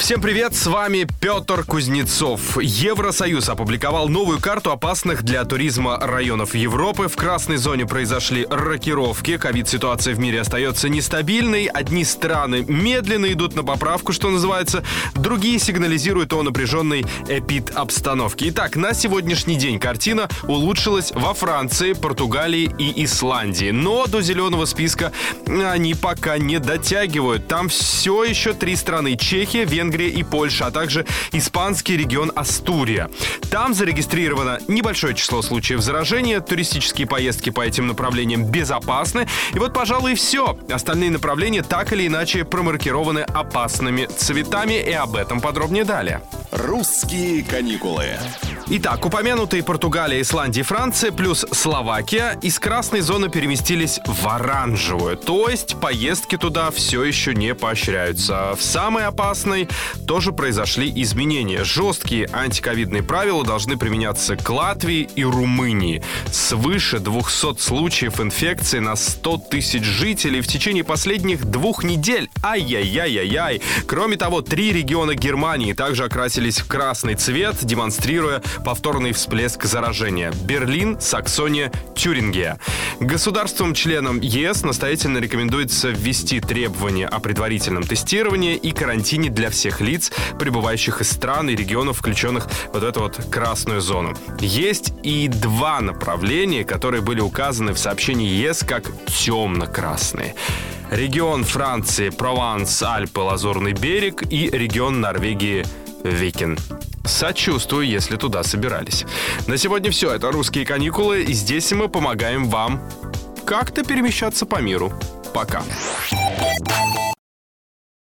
Всем привет, с вами Петр Кузнецов. Евросоюз опубликовал новую карту опасных для туризма районов Европы. В красной зоне произошли рокировки. Ковид-ситуация в мире остается нестабильной. Одни страны медленно идут на поправку, что называется. Другие сигнализируют о напряженной эпид-обстановке. Итак, на сегодняшний день картина улучшилась во Франции, Португалии и Исландии. Но до зеленого списка они пока не дотягивают. Там все еще три страны. Чехия, Венгрия Венгрия и Польша, а также испанский регион Астурия. Там зарегистрировано небольшое число случаев заражения, туристические поездки по этим направлениям безопасны. И вот, пожалуй, и все. Остальные направления так или иначе промаркированы опасными цветами, и об этом подробнее далее. «Русские каникулы». Итак, упомянутые Португалия, Исландия и Франция плюс Словакия из красной зоны переместились в оранжевую. То есть поездки туда все еще не поощряются. В самой опасной тоже произошли изменения. Жесткие антиковидные правила должны применяться к Латвии и Румынии. Свыше 200 случаев инфекции на 100 тысяч жителей в течение последних двух недель. Ай-яй-яй-яй-яй. Кроме того, три региона Германии также окрасились в красный цвет, демонстрируя повторный всплеск заражения. Берлин, Саксония, Тюрингия. Государствам-членам ЕС настоятельно рекомендуется ввести требования о предварительном тестировании и карантине для всех лиц, прибывающих из стран и регионов, включенных вот в эту вот красную зону. Есть и два направления, которые были указаны в сообщении ЕС как темно-красные. Регион Франции, Прованс, Альпы, Лазурный берег и регион Норвегии Викин. Сочувствую, если туда собирались. На сегодня все. Это «Русские каникулы». И здесь мы помогаем вам как-то перемещаться по миру. Пока.